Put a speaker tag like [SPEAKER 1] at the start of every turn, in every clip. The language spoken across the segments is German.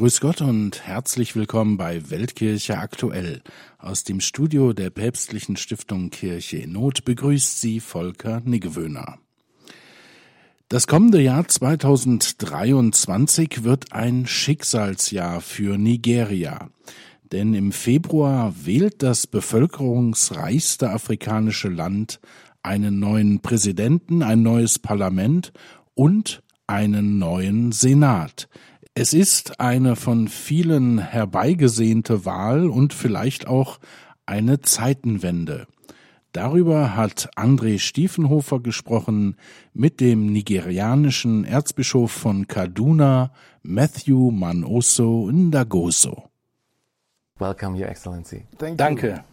[SPEAKER 1] Grüß Gott und herzlich willkommen bei Weltkirche aktuell. Aus dem Studio der päpstlichen Stiftung Kirche in Not begrüßt Sie Volker Niggewöhner. Das kommende Jahr 2023 wird ein Schicksalsjahr für Nigeria. Denn im Februar wählt das bevölkerungsreichste afrikanische Land einen neuen Präsidenten, ein neues Parlament und einen neuen Senat. Es ist eine von vielen herbeigesehnte Wahl und vielleicht auch eine Zeitenwende. Darüber hat André Stiefenhofer gesprochen mit dem nigerianischen Erzbischof von Kaduna, Matthew Manoso Ndagoso.
[SPEAKER 2] Welcome, Your Excellency.
[SPEAKER 1] Danke.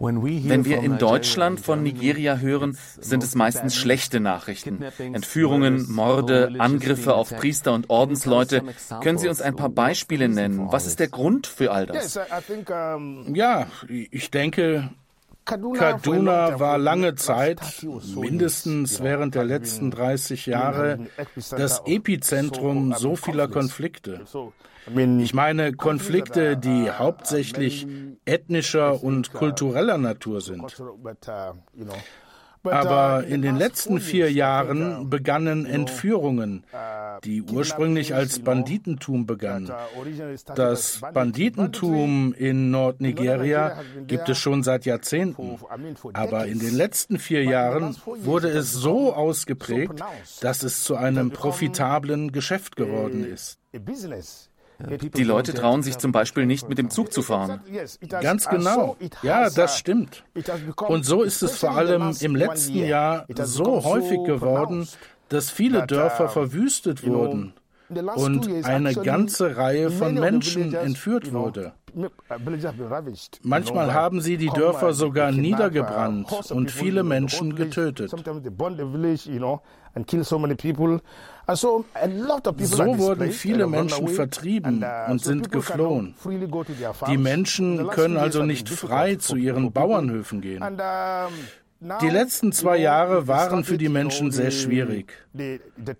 [SPEAKER 3] Wenn wir in Deutschland von Nigeria hören, sind es meistens schlechte Nachrichten. Entführungen, Morde, Angriffe auf Priester und Ordensleute. Können Sie uns ein paar Beispiele nennen? Was ist der Grund für all das?
[SPEAKER 1] Ja, ich denke, Kaduna war lange Zeit, mindestens während der letzten 30 Jahre, das Epizentrum so vieler Konflikte. Ich meine Konflikte, die hauptsächlich ethnischer und kultureller Natur sind. Aber in den letzten vier Jahren begannen Entführungen, die ursprünglich als Banditentum begannen. Das Banditentum in Nordnigeria gibt es schon seit Jahrzehnten. Aber in den letzten vier Jahren wurde es so ausgeprägt, dass es zu einem profitablen Geschäft geworden ist.
[SPEAKER 3] Die Leute trauen sich zum Beispiel nicht mit dem Zug zu fahren.
[SPEAKER 1] Ganz genau. Ja, das stimmt. Und so ist es vor allem im letzten Jahr so häufig geworden, dass viele Dörfer verwüstet wurden und eine ganze Reihe von Menschen entführt wurde. Manchmal haben sie die Dörfer sogar niedergebrannt und viele Menschen getötet. So wurden viele Menschen vertrieben und sind geflohen. Die Menschen können also nicht frei zu ihren Bauernhöfen gehen. Die letzten zwei Jahre waren für die Menschen sehr schwierig.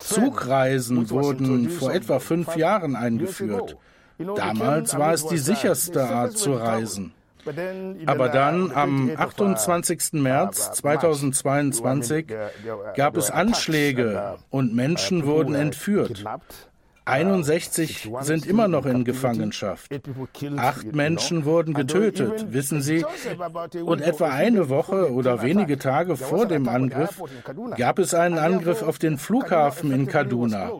[SPEAKER 1] Zugreisen wurden vor etwa fünf Jahren eingeführt. Damals war es die sicherste Art zu reisen. Aber dann am 28. März 2022 gab es Anschläge und Menschen wurden entführt. 61 sind immer noch in Gefangenschaft. Acht Menschen wurden getötet, wissen Sie. Und etwa eine Woche oder wenige Tage vor dem Angriff gab es einen Angriff auf den Flughafen in Kaduna.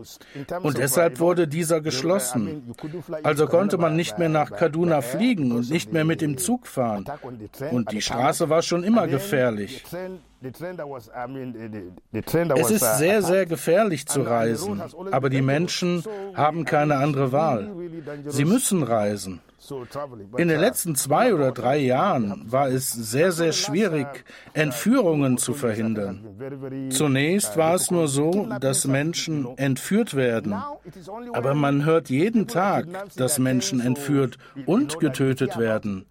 [SPEAKER 1] Und deshalb wurde dieser geschlossen. Also konnte man nicht mehr nach Kaduna fliegen und nicht mehr mit dem Zug fahren. Und die Straße war schon immer gefährlich. Es ist uh, sehr, sehr gefährlich zu reisen, aber die Menschen haben keine andere Wahl. Sie müssen reisen. In den uh, letzten zwei oder drei Jahren war es sehr, sehr schwierig, Entführungen zu verhindern. Zunächst uh, war es nur so, dass Menschen entführt werden. Aber man hört jeden Tag, dass Menschen entführt und getötet werden.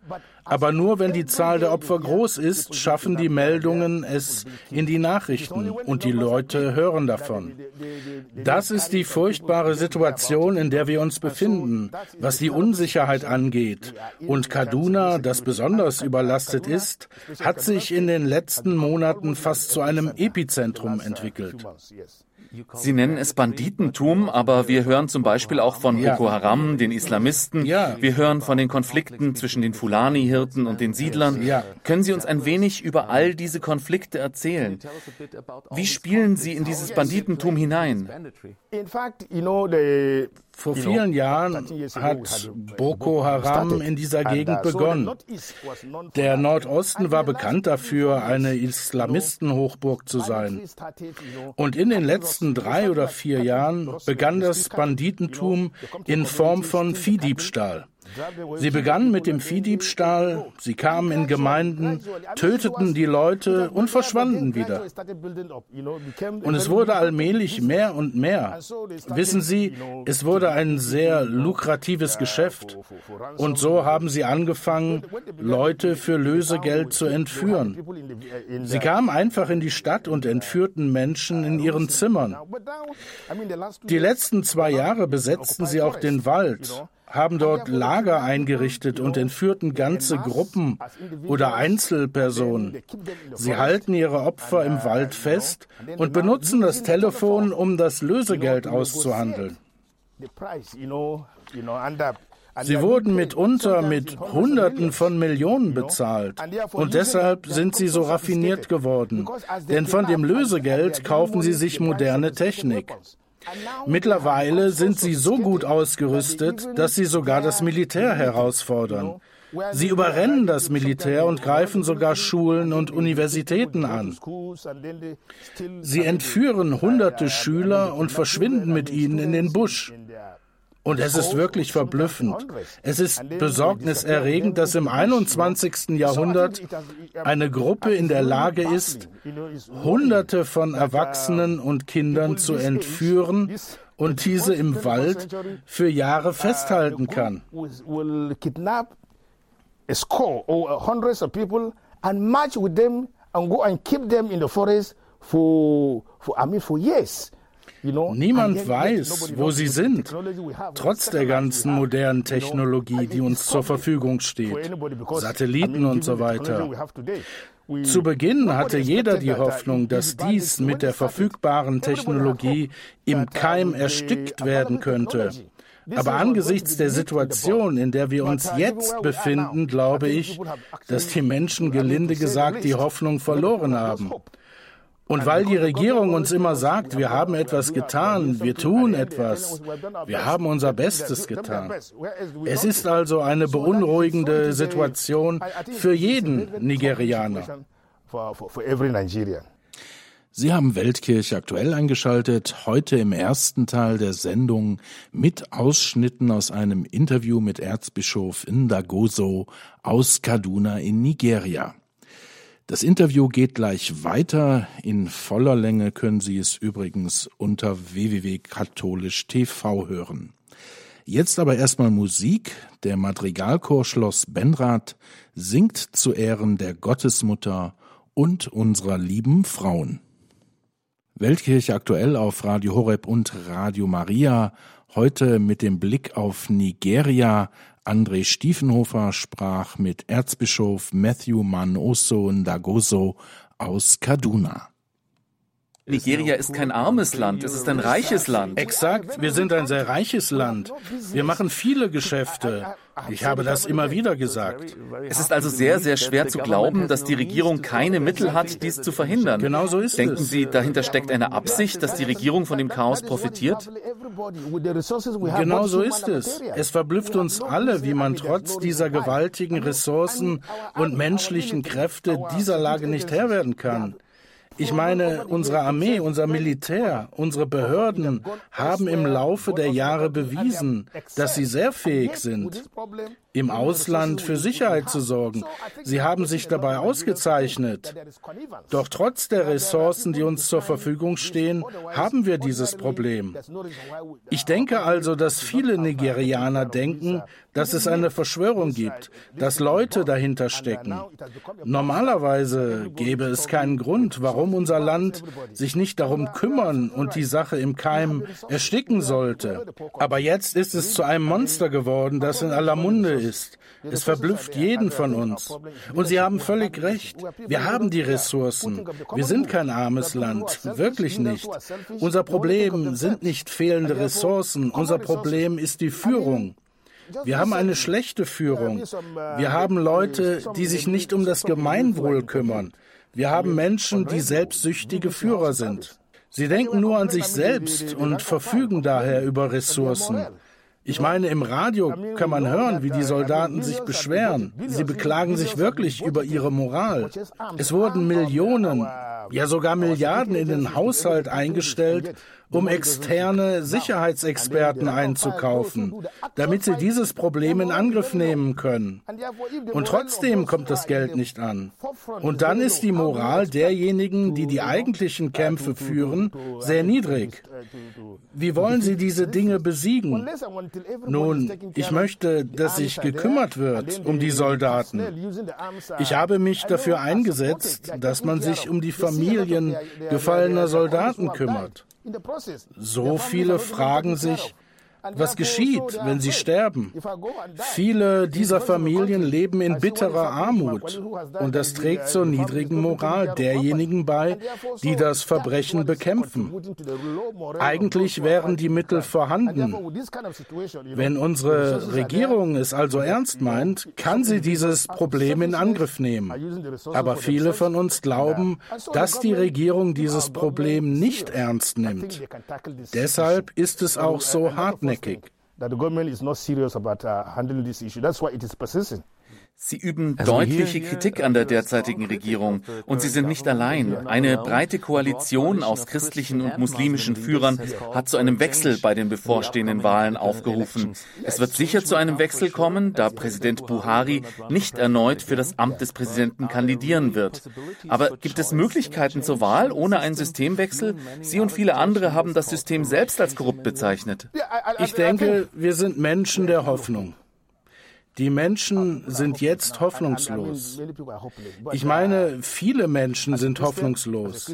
[SPEAKER 1] Aber nur wenn die Zahl der Opfer groß ist, schaffen die Meldungen es in die Nachrichten und die Leute hören davon. Das ist die furchtbare Situation, in der wir uns befinden, was die Unsicherheit angeht. Und Kaduna, das besonders überlastet ist, hat sich in den letzten Monaten fast zu einem Epizentrum entwickelt.
[SPEAKER 3] Sie nennen es Banditentum, aber wir hören zum Beispiel auch von Boko Haram, den Islamisten. Wir hören von den Konflikten zwischen den Fulani-Hirten und den Siedlern. Können Sie uns ein wenig über all diese Konflikte erzählen? Wie spielen Sie in dieses Banditentum hinein?
[SPEAKER 1] Vor vielen Jahren hat Boko Haram in dieser Gegend begonnen. Der Nordosten war bekannt dafür, eine Islamistenhochburg zu sein. Und in den letzten drei oder vier Jahren begann das Banditentum in Form von Viehdiebstahl. Sie begannen mit dem Viehdiebstahl, sie kamen in Gemeinden, töteten die Leute und verschwanden wieder. Und es wurde allmählich mehr und mehr. Wissen Sie, es wurde ein sehr lukratives Geschäft. Und so haben sie angefangen, Leute für Lösegeld zu entführen. Sie kamen einfach in die Stadt und entführten Menschen in ihren Zimmern. Die letzten zwei Jahre besetzten sie auch den Wald haben dort Lager eingerichtet und entführten ganze Gruppen oder Einzelpersonen. Sie halten ihre Opfer im Wald fest und benutzen das Telefon, um das Lösegeld auszuhandeln. Sie wurden mitunter mit Hunderten von Millionen bezahlt. Und deshalb sind sie so raffiniert geworden. Denn von dem Lösegeld kaufen sie sich moderne Technik. Mittlerweile sind sie so gut ausgerüstet, dass sie sogar das Militär herausfordern. Sie überrennen das Militär und greifen sogar Schulen und Universitäten an. Sie entführen hunderte Schüler und verschwinden mit ihnen in den Busch. Und es ist wirklich verblüffend. Es ist besorgniserregend, dass im 21. Jahrhundert eine Gruppe in der Lage ist, Hunderte von Erwachsenen und Kindern zu entführen und diese im Wald für Jahre festhalten kann. And march with them and go and keep them in the forest for, for I mean, for years. Niemand weiß, wo sie sind, trotz der ganzen modernen Technologie, die uns zur Verfügung steht, Satelliten und so weiter. Zu Beginn hatte jeder die Hoffnung, dass dies mit der verfügbaren Technologie im Keim erstickt werden könnte. Aber angesichts der Situation, in der wir uns jetzt befinden, glaube ich, dass die Menschen gelinde gesagt die Hoffnung verloren haben. Und weil die Regierung uns immer sagt, wir haben etwas getan, wir tun etwas, wir haben unser Bestes getan. Es ist also eine beunruhigende Situation für jeden Nigerianer.
[SPEAKER 4] Sie haben Weltkirche aktuell eingeschaltet, heute im ersten Teil der Sendung mit Ausschnitten aus einem Interview mit Erzbischof Ndagoso aus Kaduna in Nigeria. Das Interview geht gleich weiter. In voller Länge können Sie es übrigens unter www.katholisch.tv hören. Jetzt aber erstmal Musik. Der Madrigalchor Schloss Benrath singt zu Ehren der Gottesmutter und unserer lieben Frauen. Weltkirche aktuell auf Radio Horeb und Radio Maria. Heute mit dem Blick auf Nigeria, André Stiefenhofer sprach mit Erzbischof Matthew Manoso Ndagoso aus Kaduna.
[SPEAKER 3] Nigeria ist kein armes Land, es ist ein reiches Land.
[SPEAKER 1] Exakt, wir sind ein sehr reiches Land. Wir machen viele Geschäfte. Ich habe das immer wieder gesagt.
[SPEAKER 3] Es ist also sehr, sehr schwer zu glauben, dass die Regierung keine Mittel hat, dies zu verhindern.
[SPEAKER 1] Genau so ist
[SPEAKER 3] Denken es. Denken Sie, dahinter steckt eine Absicht, dass die Regierung von dem Chaos profitiert?
[SPEAKER 1] Genau so ist es. Es verblüfft uns alle, wie man trotz dieser gewaltigen Ressourcen und menschlichen Kräfte dieser Lage nicht Herr werden kann. Ich meine, unsere Armee, unser Militär, unsere Behörden haben im Laufe der Jahre bewiesen, dass sie sehr fähig sind im Ausland für Sicherheit zu sorgen. Sie haben sich dabei ausgezeichnet. Doch trotz der Ressourcen, die uns zur Verfügung stehen, haben wir dieses Problem. Ich denke also, dass viele Nigerianer denken, dass es eine Verschwörung gibt, dass Leute dahinter stecken. Normalerweise gäbe es keinen Grund, warum unser Land sich nicht darum kümmern und die Sache im Keim ersticken sollte. Aber jetzt ist es zu einem Monster geworden, das in aller Munde ist ist. Es verblüfft jeden von uns. Und Sie haben völlig recht. Wir haben die Ressourcen. Wir sind kein armes Land. Wirklich nicht. Unser Problem sind nicht fehlende Ressourcen. Unser Problem ist die Führung. Wir haben eine schlechte Führung. Wir haben Leute, die sich nicht um das Gemeinwohl kümmern. Wir haben Menschen, die selbstsüchtige Führer sind. Sie denken nur an sich selbst und verfügen daher über Ressourcen. Ich meine, im Radio kann man hören, wie die Soldaten sich beschweren. Sie beklagen sich wirklich über ihre Moral. Es wurden Millionen, ja sogar Milliarden in den Haushalt eingestellt, um externe Sicherheitsexperten einzukaufen, damit sie dieses Problem in Angriff nehmen können. Und trotzdem kommt das Geld nicht an. Und dann ist die Moral derjenigen, die die eigentlichen Kämpfe führen, sehr niedrig. Wie wollen sie diese Dinge besiegen? Nun, ich möchte, dass sich gekümmert wird um die Soldaten. Ich habe mich dafür eingesetzt, dass man sich um die Familien gefallener Soldaten kümmert. So viele fragen sich, was geschieht, wenn sie sterben? Viele dieser Familien leben in bitterer Armut und das trägt zur niedrigen Moral derjenigen bei, die das Verbrechen bekämpfen. Eigentlich wären die Mittel vorhanden. Wenn unsere Regierung es also ernst meint, kann sie dieses Problem in Angriff nehmen. Aber viele von uns glauben, dass die Regierung dieses Problem nicht ernst nimmt. Deshalb ist es auch so hartnäckig hartnäckig. That the government is not serious about uh, handling this issue. That's why it is persistent.
[SPEAKER 3] Sie üben also deutliche Kritik an der derzeitigen Regierung und sie sind nicht allein. Eine breite Koalition aus christlichen und muslimischen Führern hat zu einem Wechsel bei den bevorstehenden Wahlen aufgerufen. Es wird sicher zu einem Wechsel kommen, da Präsident Buhari nicht erneut für das Amt des Präsidenten kandidieren wird. Aber gibt es Möglichkeiten zur Wahl ohne einen Systemwechsel? Sie und viele andere haben das System selbst als korrupt bezeichnet.
[SPEAKER 1] Ich denke, wir sind Menschen der Hoffnung. Die Menschen sind jetzt hoffnungslos. Ich meine, viele Menschen sind hoffnungslos.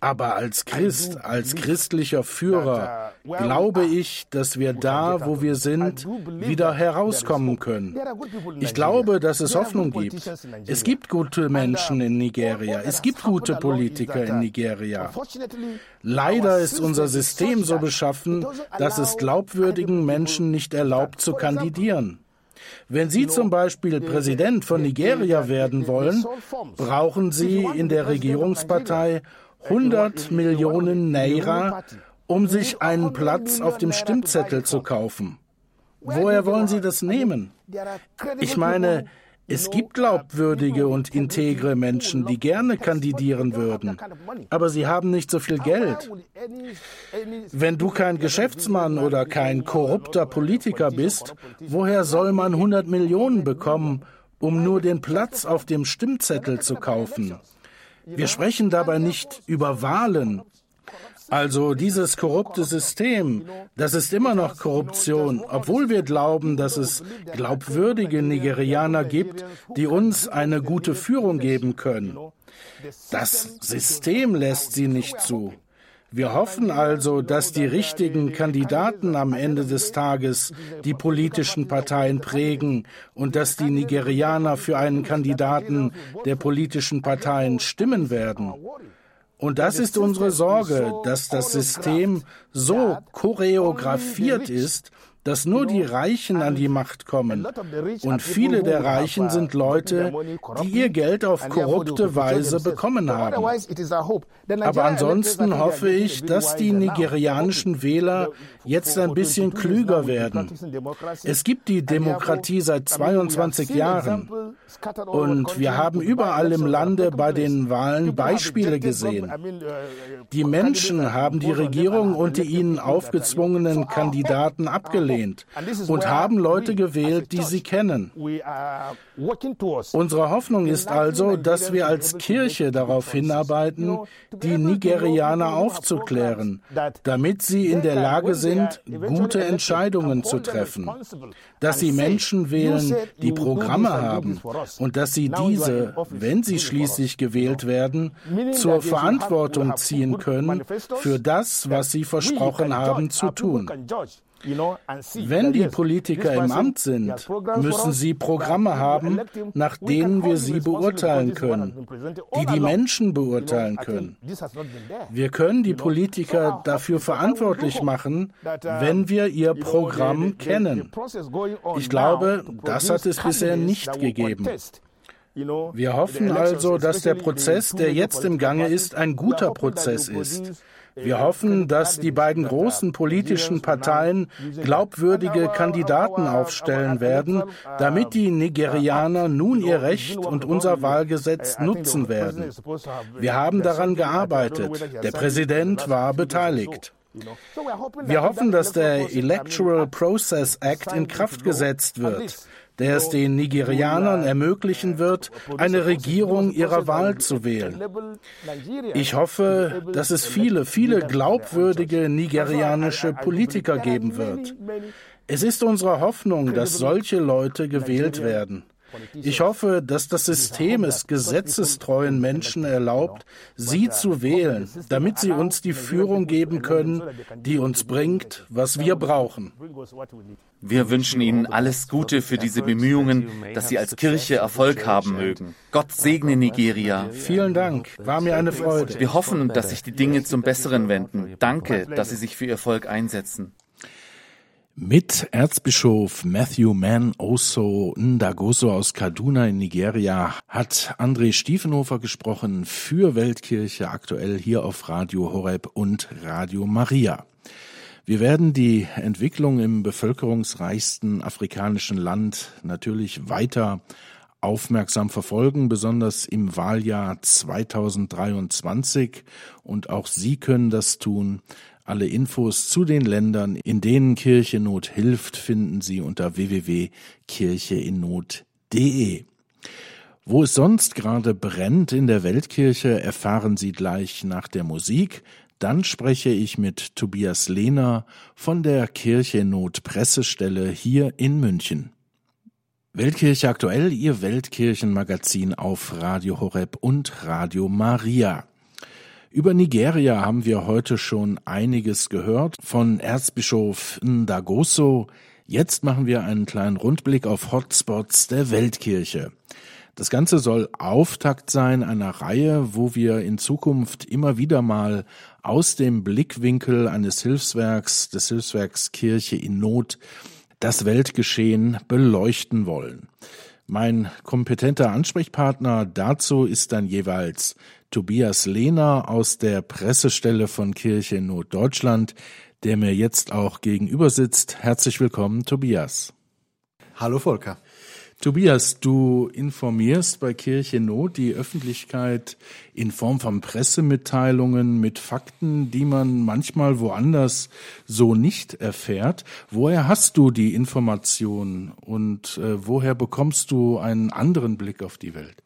[SPEAKER 1] Aber als Christ, als christlicher Führer, glaube ich, dass wir da, wo wir sind, wieder herauskommen können. Ich glaube, dass es Hoffnung gibt. Es gibt gute Menschen in Nigeria. Es gibt gute Politiker in Nigeria. Leider ist unser System so beschaffen, dass es glaubwürdigen Menschen nicht erlaubt zu kandidieren. Wenn Sie zum Beispiel Präsident von Nigeria werden wollen, brauchen Sie in der Regierungspartei 100 Millionen Naira, um sich einen Platz auf dem Stimmzettel zu kaufen. Woher wollen Sie das nehmen? Ich meine, es gibt glaubwürdige und integre Menschen, die gerne kandidieren würden, aber sie haben nicht so viel Geld. Wenn du kein Geschäftsmann oder kein korrupter Politiker bist, woher soll man 100 Millionen bekommen, um nur den Platz auf dem Stimmzettel zu kaufen? Wir sprechen dabei nicht über Wahlen, also dieses korrupte System, das ist immer noch Korruption, obwohl wir glauben, dass es glaubwürdige Nigerianer gibt, die uns eine gute Führung geben können. Das System lässt sie nicht zu. Wir hoffen also, dass die richtigen Kandidaten am Ende des Tages die politischen Parteien prägen und dass die Nigerianer für einen Kandidaten der politischen Parteien stimmen werden. Und das ist unsere Sorge, dass das System so choreografiert ist, dass nur die Reichen an die Macht kommen. Und viele der Reichen sind Leute, die ihr Geld auf korrupte Weise bekommen haben. Aber ansonsten hoffe ich, dass die nigerianischen Wähler jetzt ein bisschen klüger werden. Es gibt die Demokratie seit 22 Jahren. Und wir haben überall im Lande bei den Wahlen Beispiele gesehen. Die Menschen haben die Regierung und die ihnen aufgezwungenen Kandidaten abgelehnt abgelehnt und haben Leute gewählt, die sie kennen. Unsere Hoffnung ist also, dass wir als Kirche darauf hinarbeiten, die Nigerianer aufzuklären, damit sie in der Lage sind, gute Entscheidungen zu treffen, dass sie Menschen wählen, die Programme haben und dass sie diese, wenn sie schließlich gewählt werden, zur Verantwortung ziehen können für das, was sie versprochen haben zu tun. Wenn die Politiker im Amt sind, müssen sie Programme haben, nach denen wir sie beurteilen können, die die Menschen beurteilen können. Wir können die Politiker dafür verantwortlich machen, wenn wir ihr Programm kennen. Ich glaube, das hat es bisher nicht gegeben. Wir hoffen also, dass der Prozess, der jetzt im Gange ist, ein guter Prozess ist. Wir hoffen, dass die beiden großen politischen Parteien glaubwürdige Kandidaten aufstellen werden, damit die Nigerianer nun ihr Recht und unser Wahlgesetz nutzen werden. Wir haben daran gearbeitet. Der Präsident war beteiligt. Wir hoffen, dass der Electoral Process Act in Kraft gesetzt wird, der es den Nigerianern ermöglichen wird, eine Regierung ihrer Wahl zu wählen. Ich hoffe, dass es viele, viele glaubwürdige nigerianische Politiker geben wird. Es ist unsere Hoffnung, dass solche Leute gewählt werden. Ich hoffe, dass das System es gesetzestreuen Menschen erlaubt, sie zu wählen, damit sie uns die Führung geben können, die uns bringt, was wir brauchen.
[SPEAKER 3] Wir wünschen Ihnen alles Gute für diese Bemühungen, dass Sie als Kirche Erfolg haben mögen. Gott segne Nigeria.
[SPEAKER 1] Vielen Dank, war mir eine Freude.
[SPEAKER 3] Wir hoffen, dass sich die Dinge zum Besseren wenden. Danke, dass Sie sich für Ihr Volk einsetzen.
[SPEAKER 4] Mit Erzbischof Matthew Mann Oso Ndagoso aus Kaduna in Nigeria hat André Stiefenhofer gesprochen für Weltkirche aktuell hier auf Radio Horeb und Radio Maria. Wir werden die Entwicklung im bevölkerungsreichsten afrikanischen Land natürlich weiter aufmerksam verfolgen, besonders im Wahljahr 2023. Und auch Sie können das tun. Alle Infos zu den Ländern, in denen Kirchennot hilft, finden Sie unter www.kircheinnot.de. Wo es sonst gerade brennt in der Weltkirche, erfahren Sie gleich nach der Musik. Dann spreche ich mit Tobias Lehner von der Kirchennot Pressestelle hier in München. Weltkirche aktuell, Ihr Weltkirchenmagazin auf Radio Horeb und Radio Maria. Über Nigeria haben wir heute schon einiges gehört von Erzbischof Ndagoso. Jetzt machen wir einen kleinen Rundblick auf Hotspots der Weltkirche. Das Ganze soll Auftakt sein einer Reihe, wo wir in Zukunft immer wieder mal aus dem Blickwinkel eines Hilfswerks, des Hilfswerks Kirche in Not, das Weltgeschehen beleuchten wollen. Mein kompetenter Ansprechpartner dazu ist dann jeweils Tobias Lehner aus der Pressestelle von Kirche in Not Deutschland, der mir jetzt auch gegenüber sitzt. Herzlich willkommen, Tobias.
[SPEAKER 5] Hallo Volker.
[SPEAKER 4] Tobias, du informierst bei Kirche Not die Öffentlichkeit in Form von Pressemitteilungen mit Fakten, die man manchmal woanders so nicht erfährt. Woher hast du die Informationen und äh, woher bekommst du einen anderen Blick auf die Welt?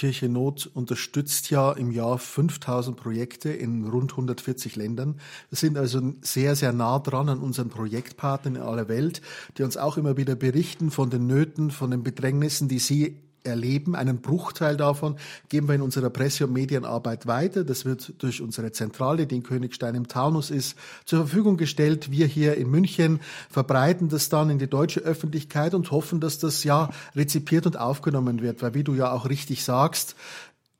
[SPEAKER 5] Kirche Not unterstützt ja im Jahr 5000 Projekte in rund 140 Ländern. Wir sind also sehr, sehr nah dran an unseren Projektpartnern in aller Welt, die uns auch immer wieder berichten von den Nöten, von den Bedrängnissen, die sie erleben. Einen Bruchteil davon geben wir in unserer Presse- und Medienarbeit weiter. Das wird durch unsere Zentrale, die in Königstein im Taunus ist, zur Verfügung gestellt. Wir hier in München verbreiten das dann in die deutsche Öffentlichkeit und hoffen, dass das ja rezipiert und aufgenommen wird. Weil wie du ja auch richtig sagst,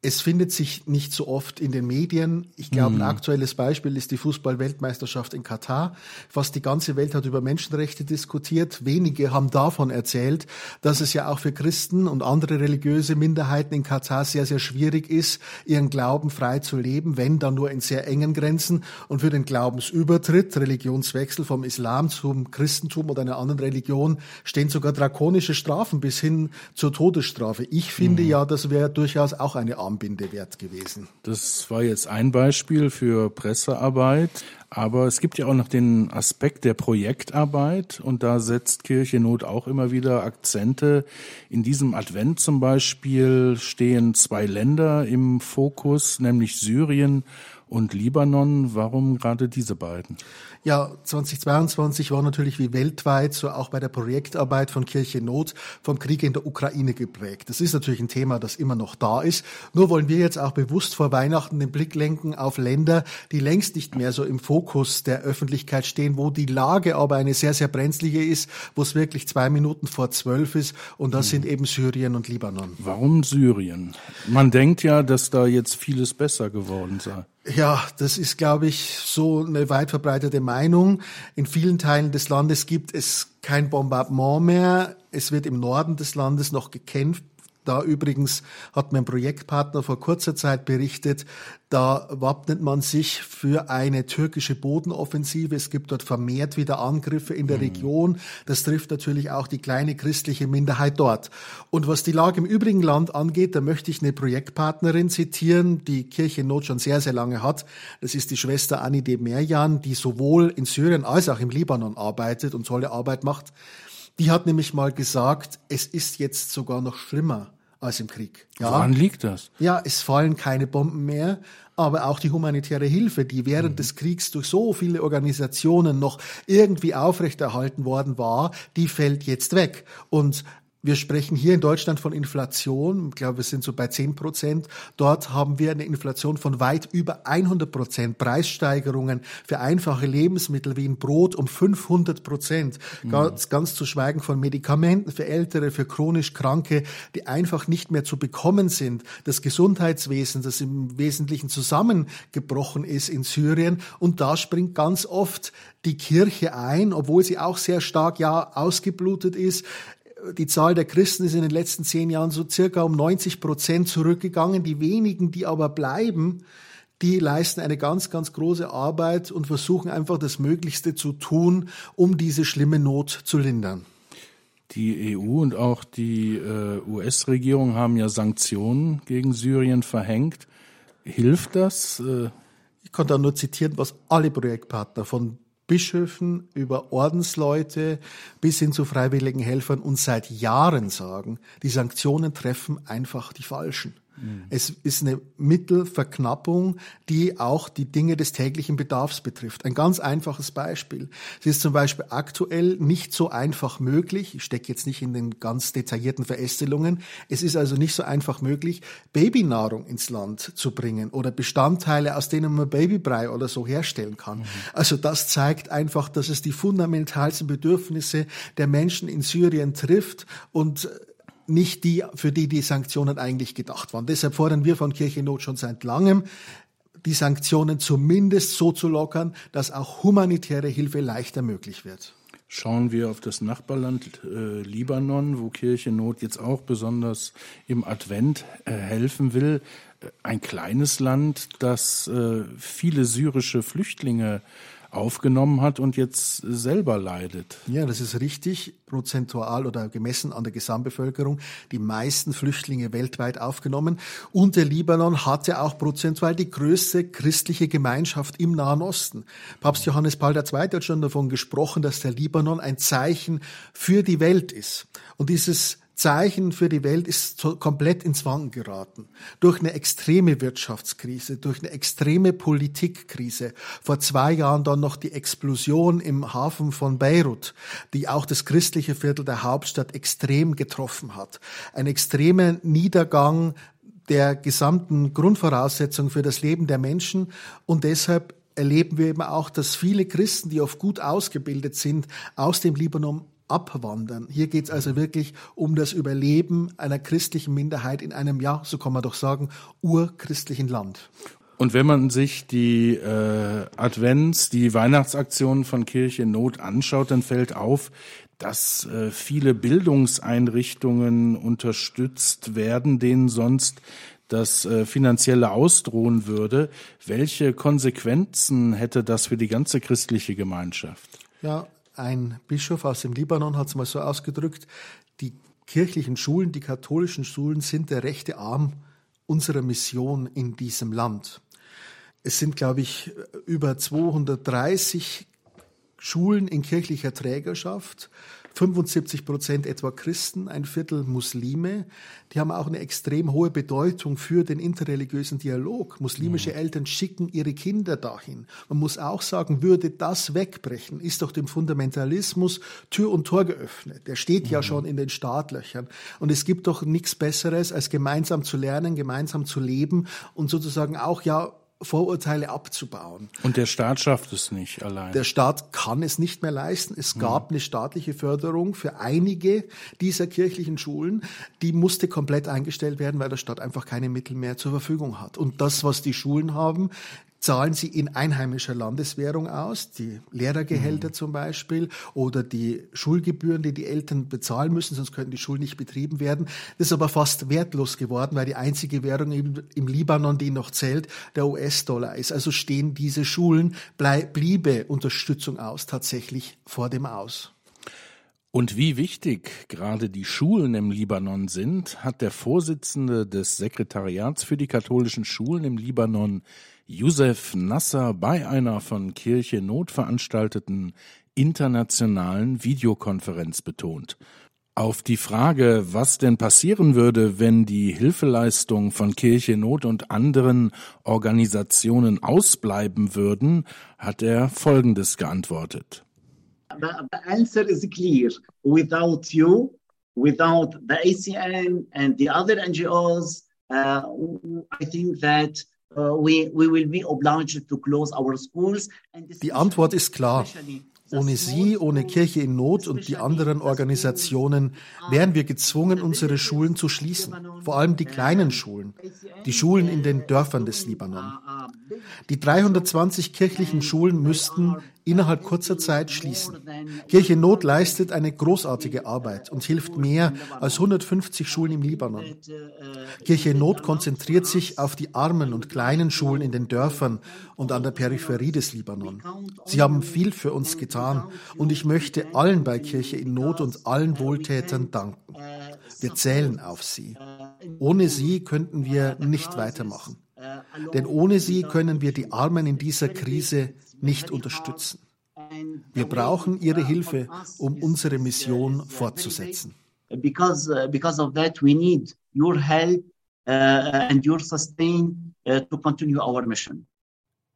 [SPEAKER 5] es findet sich nicht so oft in den Medien. Ich glaube, ein mhm. aktuelles Beispiel ist die Fußball-Weltmeisterschaft in Katar. Fast die ganze Welt hat über Menschenrechte diskutiert. Wenige haben davon erzählt, dass es ja auch für Christen und andere religiöse Minderheiten in Katar sehr, sehr schwierig ist, ihren Glauben frei zu leben, wenn dann nur in sehr engen Grenzen. Und für den Glaubensübertritt, Religionswechsel vom Islam zum Christentum oder einer anderen Religion stehen sogar drakonische Strafen bis hin zur Todesstrafe. Ich finde mhm. ja, das wäre durchaus auch eine Armbinde wert gewesen.
[SPEAKER 4] Das war jetzt ein Beispiel für Pressearbeit. Aber es gibt ja auch noch den Aspekt der Projektarbeit und da setzt Kirche Not auch immer wieder Akzente. In diesem Advent zum Beispiel stehen zwei Länder im Fokus, nämlich Syrien und Libanon. Warum gerade diese beiden?
[SPEAKER 5] Ja, 2022 war natürlich wie weltweit, so auch bei der Projektarbeit von Kirche Not vom Krieg in der Ukraine geprägt. Das ist natürlich ein Thema, das immer noch da ist. Nur wollen wir jetzt auch bewusst vor Weihnachten den Blick lenken auf Länder, die längst nicht mehr so im Fokus der Öffentlichkeit stehen, wo die Lage aber eine sehr, sehr brenzlige ist, wo es wirklich zwei Minuten vor zwölf ist. Und das hm. sind eben Syrien und Libanon.
[SPEAKER 4] Warum Syrien? Man denkt ja, dass da jetzt vieles besser geworden sei.
[SPEAKER 5] Ja, das ist, glaube ich, so eine weit verbreitete Meinung. In vielen Teilen des Landes gibt es kein Bombardement mehr. Es wird im Norden des Landes noch gekämpft Da übrigens hat mein Projektpartner vor kurzer Zeit berichtet, da wappnet man sich für eine türkische Bodenoffensive. Es gibt dort vermehrt wieder Angriffe in der mhm. Region. Das trifft natürlich auch die kleine christliche Minderheit dort. Und was die Lage im übrigen Land angeht, da möchte ich eine Projektpartnerin zitieren, die Kirche in Not schon sehr, sehr lange hat. Das ist die Schwester Annie de Merjan, die sowohl in Syrien als auch im Libanon arbeitet und tolle Arbeit macht. Die hat nämlich mal gesagt, es ist jetzt sogar noch schlimmer als im Krieg.
[SPEAKER 1] Ja. Woran liegt das?
[SPEAKER 5] Ja, es fallen keine Bomben mehr, aber auch die humanitäre Hilfe, die während mhm. des Kriegs durch so viele Organisationen noch irgendwie aufrechterhalten worden war, die fällt jetzt weg. Und wir sprechen hier in Deutschland von Inflation. Ich glaube, wir sind so bei 10 Prozent. Dort haben wir eine Inflation von weit über 100 Prozent. Preissteigerungen für einfache Lebensmittel wie ein Brot um 500 Prozent. Mhm. Ganz, ganz zu schweigen von Medikamenten für Ältere, für chronisch Kranke, die einfach nicht mehr zu bekommen sind. Das Gesundheitswesen, das im Wesentlichen zusammengebrochen ist in Syrien. Und da springt ganz oft die Kirche ein, obwohl sie auch sehr stark ja ausgeblutet ist die Zahl der Christen ist in den letzten zehn Jahren so circa um 90 Prozent zurückgegangen. Die wenigen, die aber bleiben, die leisten eine ganz, ganz große Arbeit und versuchen einfach das Möglichste zu tun, um diese schlimme Not zu lindern.
[SPEAKER 1] Die EU und auch die äh, US-Regierung haben ja Sanktionen gegen Syrien verhängt. Hilft das? Äh
[SPEAKER 5] ich kann da nur zitieren, was alle Projektpartner von Bischöfen über Ordensleute bis hin zu freiwilligen Helfern uns seit Jahren sagen, die Sanktionen treffen einfach die Falschen. Mhm. Es ist eine Mittelverknappung, die auch die Dinge des täglichen Bedarfs betrifft. Ein ganz einfaches Beispiel. Es ist zum Beispiel aktuell nicht so einfach möglich, ich stecke jetzt nicht in den ganz detaillierten Verästelungen, es ist also nicht so einfach möglich, Babynahrung ins Land zu bringen oder Bestandteile, aus denen man Babybrei oder so herstellen kann. Mhm. Also das zeigt einfach, dass es die fundamentalsten Bedürfnisse der Menschen in Syrien trifft und nicht die, für die die Sanktionen eigentlich gedacht waren. Deshalb fordern wir von Kirchennot schon seit langem, die Sanktionen zumindest so zu lockern, dass auch humanitäre Hilfe leichter möglich wird.
[SPEAKER 1] Schauen wir auf das Nachbarland äh, Libanon, wo Kirchennot jetzt auch besonders im Advent äh, helfen will. Äh, ein kleines Land, das äh, viele syrische Flüchtlinge aufgenommen hat und jetzt selber leidet.
[SPEAKER 5] Ja, das ist richtig. Prozentual oder gemessen an der Gesamtbevölkerung die meisten Flüchtlinge weltweit aufgenommen. Und der Libanon hatte auch prozentual die größte christliche Gemeinschaft im Nahen Osten. Papst Johannes Paul II. hat schon davon gesprochen, dass der Libanon ein Zeichen für die Welt ist. Und dieses Zeichen für die Welt ist komplett ins Wanken geraten. Durch eine extreme Wirtschaftskrise, durch eine extreme Politikkrise. Vor zwei Jahren dann noch die Explosion im Hafen von Beirut, die auch das christliche Viertel der Hauptstadt extrem getroffen hat. Ein extremer Niedergang der gesamten Grundvoraussetzung für das Leben der Menschen und deshalb erleben wir eben auch, dass viele Christen, die oft gut ausgebildet sind, aus dem Libanon abwandern. Hier geht es also wirklich um das Überleben einer christlichen Minderheit in einem, ja, so kann man doch sagen, urchristlichen Land.
[SPEAKER 1] Und wenn man sich die äh, Advents, die Weihnachtsaktionen von Kirche Not anschaut, dann fällt auf, dass äh, viele Bildungseinrichtungen unterstützt werden, denen sonst das äh, finanzielle ausdrohen würde. Welche Konsequenzen hätte das für die ganze christliche Gemeinschaft?
[SPEAKER 5] Ja, ein Bischof aus dem Libanon hat es mal so ausgedrückt, die kirchlichen Schulen, die katholischen Schulen sind der rechte Arm unserer Mission in diesem Land. Es sind, glaube ich, über 230 Schulen in kirchlicher Trägerschaft. 75 Prozent etwa Christen, ein Viertel Muslime. Die haben auch eine extrem hohe Bedeutung für den interreligiösen Dialog. Muslimische mhm. Eltern schicken ihre Kinder dahin. Man muss auch sagen, würde das wegbrechen, ist doch dem Fundamentalismus Tür und Tor geöffnet. Der steht mhm. ja schon in den Startlöchern. Und es gibt doch nichts Besseres, als gemeinsam zu lernen, gemeinsam zu leben und sozusagen auch ja Vorurteile abzubauen.
[SPEAKER 1] Und der Staat schafft es nicht allein.
[SPEAKER 5] Der Staat kann es nicht mehr leisten. Es gab mhm. eine staatliche Förderung für einige dieser kirchlichen Schulen. Die musste komplett eingestellt werden, weil der Staat einfach keine Mittel mehr zur Verfügung hat. Und das, was die Schulen haben, zahlen sie in einheimischer Landeswährung aus, die Lehrergehälter mhm. zum Beispiel oder die Schulgebühren, die die Eltern bezahlen müssen, sonst könnten die Schulen nicht betrieben werden. Das ist aber fast wertlos geworden, weil die einzige Währung im, im Libanon, die noch zählt, der US-Dollar ist. Also stehen diese Schulen, bleib, bliebe Unterstützung aus tatsächlich vor dem Aus.
[SPEAKER 4] Und wie wichtig gerade die Schulen im Libanon sind, hat der Vorsitzende des Sekretariats für die katholischen Schulen im Libanon, Youssef Nasser, bei einer von Kirche Not veranstalteten internationalen Videokonferenz betont. Auf die Frage, was denn passieren würde, wenn die Hilfeleistung von Kirche Not und anderen Organisationen ausbleiben würden, hat er Folgendes geantwortet.
[SPEAKER 6] the, the answer is clear. Without you, without the ACN and the other NGOs, uh, I think that uh.
[SPEAKER 5] Die Antwort ist klar. Ohne Sie, ohne Kirche in Not und die anderen Organisationen wären wir gezwungen, unsere Schulen zu schließen. Vor allem die kleinen Schulen, die Schulen in den Dörfern des Libanon. Die 320 kirchlichen Schulen müssten innerhalb kurzer Zeit schließen. Kirche Not leistet eine großartige Arbeit und hilft mehr als 150 Schulen im Libanon. Kirche Not konzentriert sich auf die armen und kleinen Schulen in den Dörfern und an der Peripherie des Libanon. Sie haben viel für uns getan und ich möchte allen bei Kirche in Not und allen Wohltätern danken. Wir zählen auf sie. Ohne sie könnten wir nicht weitermachen. Denn ohne sie können wir die Armen in dieser Krise nicht unterstützen. Wir brauchen ihre Hilfe, um unsere Mission fortzusetzen.
[SPEAKER 6] Because, because of that, we need your help and your sustain to continue our mission.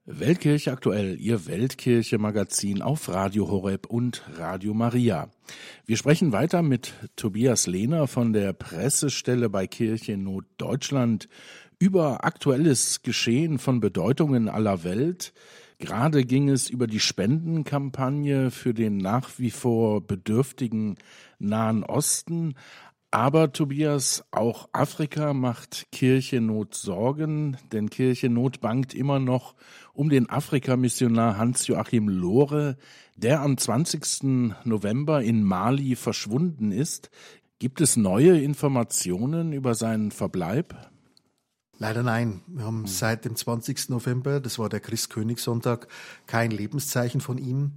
[SPEAKER 4] Weltkirche aktuell, Ihr Weltkirche-Magazin auf Radio Horeb und Radio Maria. Wir sprechen weiter mit Tobias Lehner von der Pressestelle bei Kirche Not Deutschland über aktuelles Geschehen von Bedeutungen aller Welt. Gerade ging es über die Spendenkampagne für den nach wie vor bedürftigen Nahen Osten. Aber Tobias, auch Afrika macht Kirchennot Sorgen, denn Kirchennot bangt immer noch um den Afrikamissionar Hans-Joachim Lohre, der am 20. November in Mali verschwunden ist. Gibt es neue Informationen über seinen Verbleib?
[SPEAKER 5] Leider nein. Wir haben hm. seit dem 20. November, das war der Christkönigssonntag, kein Lebenszeichen von ihm.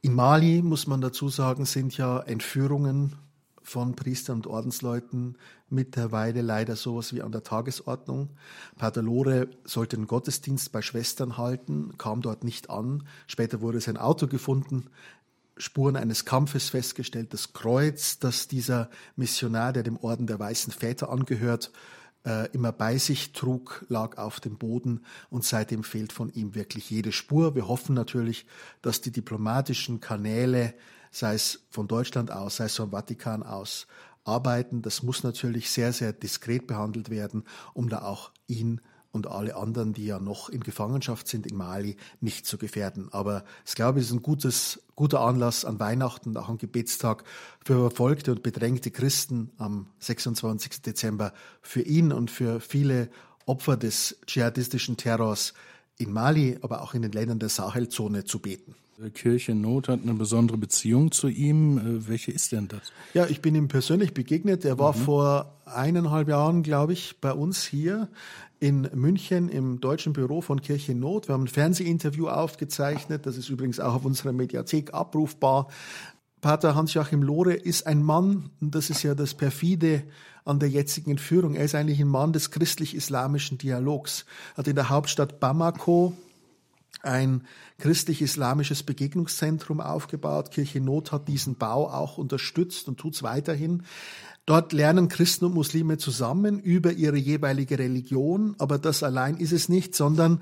[SPEAKER 5] In Mali, muss man dazu sagen, sind ja Entführungen von Priestern und Ordensleuten mittlerweile leider sowas wie an der Tagesordnung. Pater Lore sollte einen Gottesdienst bei Schwestern halten, kam dort nicht an. Später wurde sein Auto gefunden, Spuren eines Kampfes festgestellt, das Kreuz, das dieser Missionar, der dem Orden der Weißen Väter angehört, äh, immer bei sich trug, lag auf dem Boden und seitdem fehlt von ihm wirklich jede Spur. Wir hoffen natürlich, dass die diplomatischen Kanäle, sei es von Deutschland aus, sei es vom Vatikan aus, arbeiten. Das muss natürlich sehr, sehr diskret behandelt werden, um da auch ihn und alle anderen, die ja noch in Gefangenschaft sind in Mali, nicht zu gefährden. Aber ich glaube, es ist ein gutes, guter Anlass an Weihnachten und auch am Gebetstag für verfolgte und bedrängte Christen am 26. Dezember, für ihn und für viele Opfer des dschihadistischen Terrors in Mali, aber auch in den Ländern der Sahelzone zu beten.
[SPEAKER 4] Kirche Not hat eine besondere Beziehung zu ihm. Äh, welche ist denn das?
[SPEAKER 5] Ja, ich bin ihm persönlich begegnet. Er war mhm. vor eineinhalb Jahren, glaube ich, bei uns hier in München im deutschen Büro von Kirche Not. Wir haben ein Fernsehinterview aufgezeichnet. Das ist übrigens auch auf unserer Mediathek abrufbar. Pater Hans-Joachim Lohre ist ein Mann, und das ist ja das perfide an der jetzigen Führung. Er ist eigentlich ein Mann des christlich-islamischen Dialogs. Hat in der Hauptstadt Bamako ein christlich-islamisches Begegnungszentrum aufgebaut. Kirche Not hat diesen Bau auch unterstützt und tut es weiterhin. Dort lernen Christen und Muslime zusammen über ihre jeweilige Religion, aber das allein ist es nicht, sondern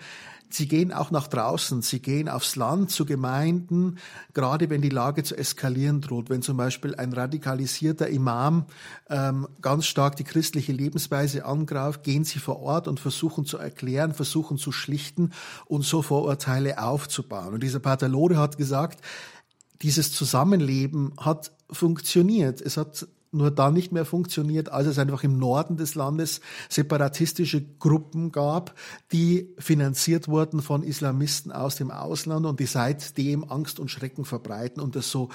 [SPEAKER 5] sie gehen auch nach draußen, sie gehen aufs Land zu Gemeinden, gerade wenn die Lage zu eskalieren droht, wenn zum Beispiel ein radikalisierter Imam ähm, ganz stark die christliche Lebensweise angreift, gehen sie vor Ort und versuchen zu erklären, versuchen zu schlichten und so Vorurteile aufzubauen. Und dieser Pater Lore hat gesagt, dieses Zusammenleben hat funktioniert. Es hat nur dann nicht mehr funktioniert, als es einfach im Norden des Landes separatistische Gruppen gab, die finanziert wurden von Islamisten aus dem Ausland und die seitdem Angst und Schrecken verbreiten und das so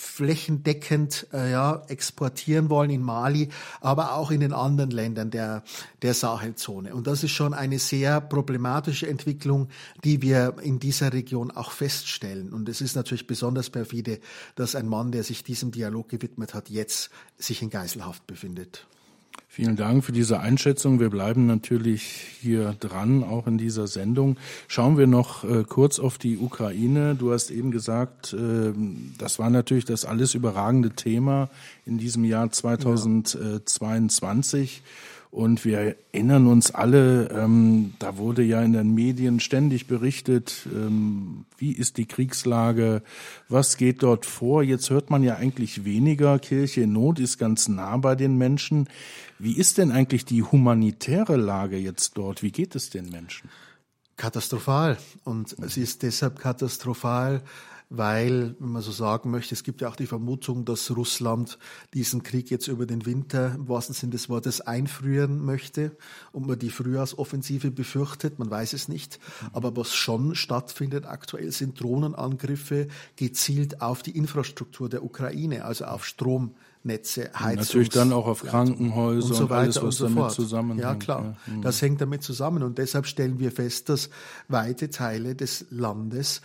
[SPEAKER 5] flächendeckend äh, ja, exportieren wollen in Mali, aber auch in den anderen Ländern der, der Sahelzone. Und das ist schon eine sehr problematische Entwicklung, die wir in dieser Region auch feststellen. Und es ist natürlich besonders perfide, dass ein Mann, der sich diesem Dialog gewidmet hat, jetzt sich in Geiselhaft befindet.
[SPEAKER 4] Vielen Dank für diese Einschätzung. Wir bleiben natürlich hier dran, auch in dieser Sendung. Schauen wir noch äh, kurz auf die Ukraine. Du hast eben gesagt, äh, das war natürlich das alles überragende Thema in diesem Jahr 2022. Ja. Und wir erinnern uns alle, ähm, da wurde ja in den Medien ständig berichtet, ähm, wie ist die Kriegslage, was geht dort vor. Jetzt hört man ja eigentlich weniger, Kirche in Not ist ganz nah bei den Menschen. Wie ist denn eigentlich die humanitäre Lage jetzt dort? Wie geht es den Menschen?
[SPEAKER 5] Katastrophal. Und es ist deshalb katastrophal, weil, wenn man so sagen möchte, es gibt ja auch die Vermutung, dass Russland diesen Krieg jetzt über den Winter im wahrsten Sinne des Wortes einfrieren möchte und man die Frühjahrsoffensive befürchtet, man weiß es nicht. Aber was schon stattfindet aktuell sind Drohnenangriffe gezielt auf die Infrastruktur der Ukraine, also auf Strom. Netze,
[SPEAKER 4] Heizungs Natürlich dann auch auf Krankenhäuser und, so weiter und alles, was und so damit fort. zusammenhängt.
[SPEAKER 5] Ja, klar. Ja. Mhm. Das hängt damit zusammen. Und deshalb stellen wir fest, dass weite Teile des Landes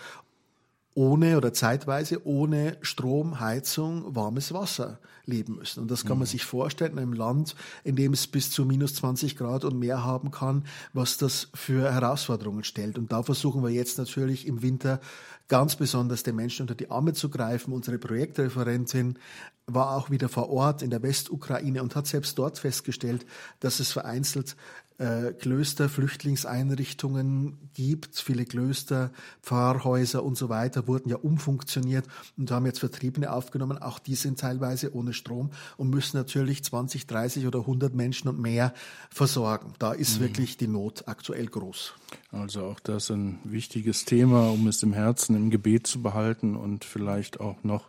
[SPEAKER 5] ohne oder zeitweise ohne Strom, Heizung, warmes Wasser leben müssen. Und das kann man mhm. sich vorstellen in einem Land, in dem es bis zu minus 20 Grad und mehr haben kann, was das für Herausforderungen stellt. Und da versuchen wir jetzt natürlich im Winter ganz besonders den Menschen unter die Arme zu greifen. Unsere Projektreferentin war auch wieder vor Ort in der Westukraine und hat selbst dort festgestellt, dass es vereinzelt äh, Klöster, Flüchtlingseinrichtungen gibt. Viele Klöster, Pfarrhäuser und so weiter wurden ja umfunktioniert und haben jetzt Vertriebene aufgenommen. Auch die sind teilweise ohne Strom und müssen natürlich 20, 30 oder 100 Menschen und mehr versorgen. Da ist mhm. wirklich die Not aktuell groß.
[SPEAKER 4] Also auch das ein wichtiges Thema, um es im Herzen, im Gebet zu behalten und vielleicht auch noch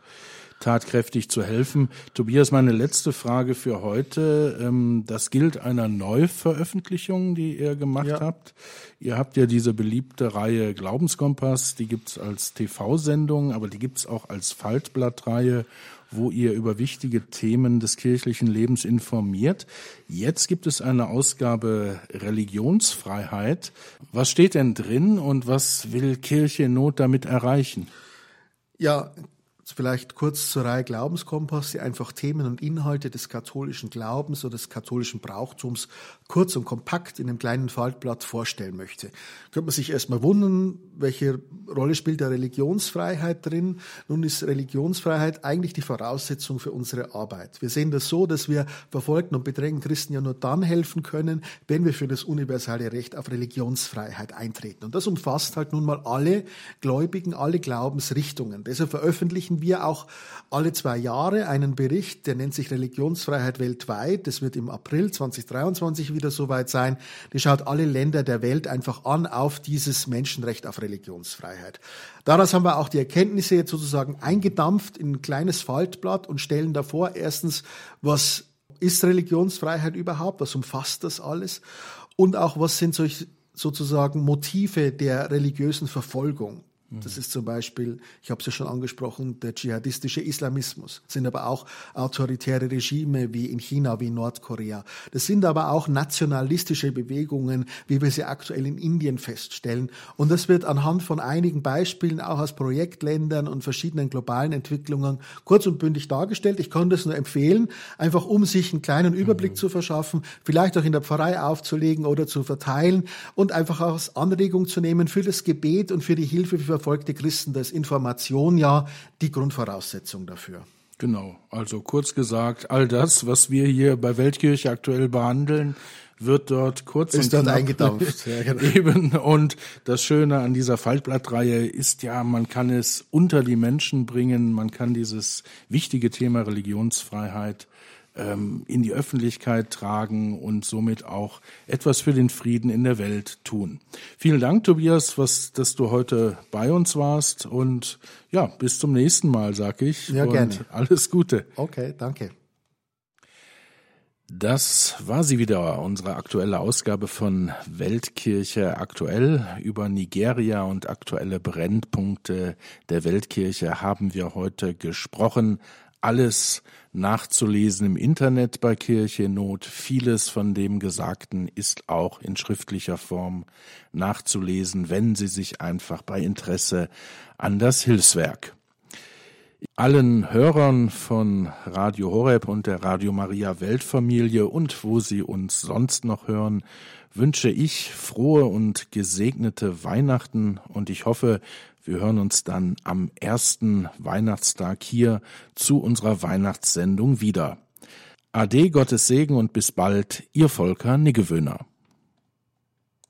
[SPEAKER 4] tatkräftig zu helfen. Tobias, meine letzte Frage für heute. Ähm, das gilt einer Neuveröffentlichung, die ihr gemacht ja. habt. Ihr habt ja diese beliebte Reihe Glaubenskompass, die gibt's als TV-Sendung, aber die gibt's auch als Faltblattreihe wo ihr über wichtige Themen des kirchlichen Lebens informiert. Jetzt gibt es eine Ausgabe Religionsfreiheit. Was steht denn drin und was will Kirche in Not damit erreichen?
[SPEAKER 5] Ja, Vielleicht kurz zur Reihe Glaubenskompass, die einfach Themen und Inhalte des katholischen Glaubens oder des katholischen Brauchtums kurz und kompakt in einem kleinen Faltblatt vorstellen möchte. Könnte man sich erstmal wundern, welche Rolle spielt der Religionsfreiheit drin? Nun ist Religionsfreiheit eigentlich die Voraussetzung für unsere Arbeit. Wir sehen das so, dass wir verfolgten und bedrängten Christen ja nur dann helfen können, wenn wir für das universale Recht auf Religionsfreiheit eintreten. Und das umfasst halt nun mal alle Gläubigen, alle Glaubensrichtungen. Deshalb veröffentlichen wir auch alle zwei Jahre einen Bericht, der nennt sich Religionsfreiheit weltweit. Das wird im April 2023 wieder soweit sein. Der schaut alle Länder der Welt einfach an auf dieses Menschenrecht auf Religionsfreiheit. Daraus haben wir auch die Erkenntnisse jetzt sozusagen eingedampft in ein kleines Faltblatt und stellen davor erstens, was ist Religionsfreiheit überhaupt? Was umfasst das alles? Und auch, was sind solch, sozusagen Motive der religiösen Verfolgung? Das ist zum Beispiel, ich habe es ja schon angesprochen, der dschihadistische Islamismus. Das sind aber auch autoritäre Regime wie in China, wie in Nordkorea. Das sind aber auch nationalistische Bewegungen, wie wir sie aktuell in Indien feststellen. Und das wird anhand von einigen Beispielen auch aus Projektländern und verschiedenen globalen Entwicklungen kurz und bündig dargestellt. Ich kann das nur empfehlen, einfach um sich einen kleinen Überblick mhm. zu verschaffen, vielleicht auch in der Pfarrei aufzulegen oder zu verteilen und einfach auch als Anregung zu nehmen für das Gebet und für die Hilfe für verfolgte Christen, da ist Information ja die Grundvoraussetzung dafür.
[SPEAKER 4] Genau, also kurz gesagt, all das, was wir hier bei Weltkirche aktuell behandeln, wird dort kurz
[SPEAKER 5] ist
[SPEAKER 4] und
[SPEAKER 5] dort eingedampft.
[SPEAKER 4] Ja, genau. Eben. Und das Schöne an dieser Faltblattreihe ist ja, man kann es unter die Menschen bringen, man kann dieses wichtige Thema Religionsfreiheit ähm, in die Öffentlichkeit tragen und somit auch etwas für den Frieden in der Welt tun. Vielen Dank, Tobias, was, dass du heute bei uns warst und ja, bis zum nächsten Mal, sag ich.
[SPEAKER 5] Ja,
[SPEAKER 4] und
[SPEAKER 5] gerne.
[SPEAKER 4] Alles Gute.
[SPEAKER 5] Okay, danke.
[SPEAKER 4] Das war sie wieder, unsere aktuelle Ausgabe von Weltkirche aktuell. Über Nigeria und aktuelle Brennpunkte der Weltkirche haben wir heute gesprochen. Alles nachzulesen im Internet bei Kirche Not. Vieles von dem Gesagten ist auch in schriftlicher Form nachzulesen, wenn Sie sich einfach bei Interesse an das Hilfswerk allen Hörern von Radio Horeb und der Radio Maria Weltfamilie und wo Sie uns sonst noch hören, wünsche ich frohe und gesegnete Weihnachten und ich hoffe, wir hören uns dann am ersten Weihnachtstag hier zu unserer Weihnachtssendung wieder. Ade, Gottes Segen und bis bald, Ihr Volker Niggewöhner.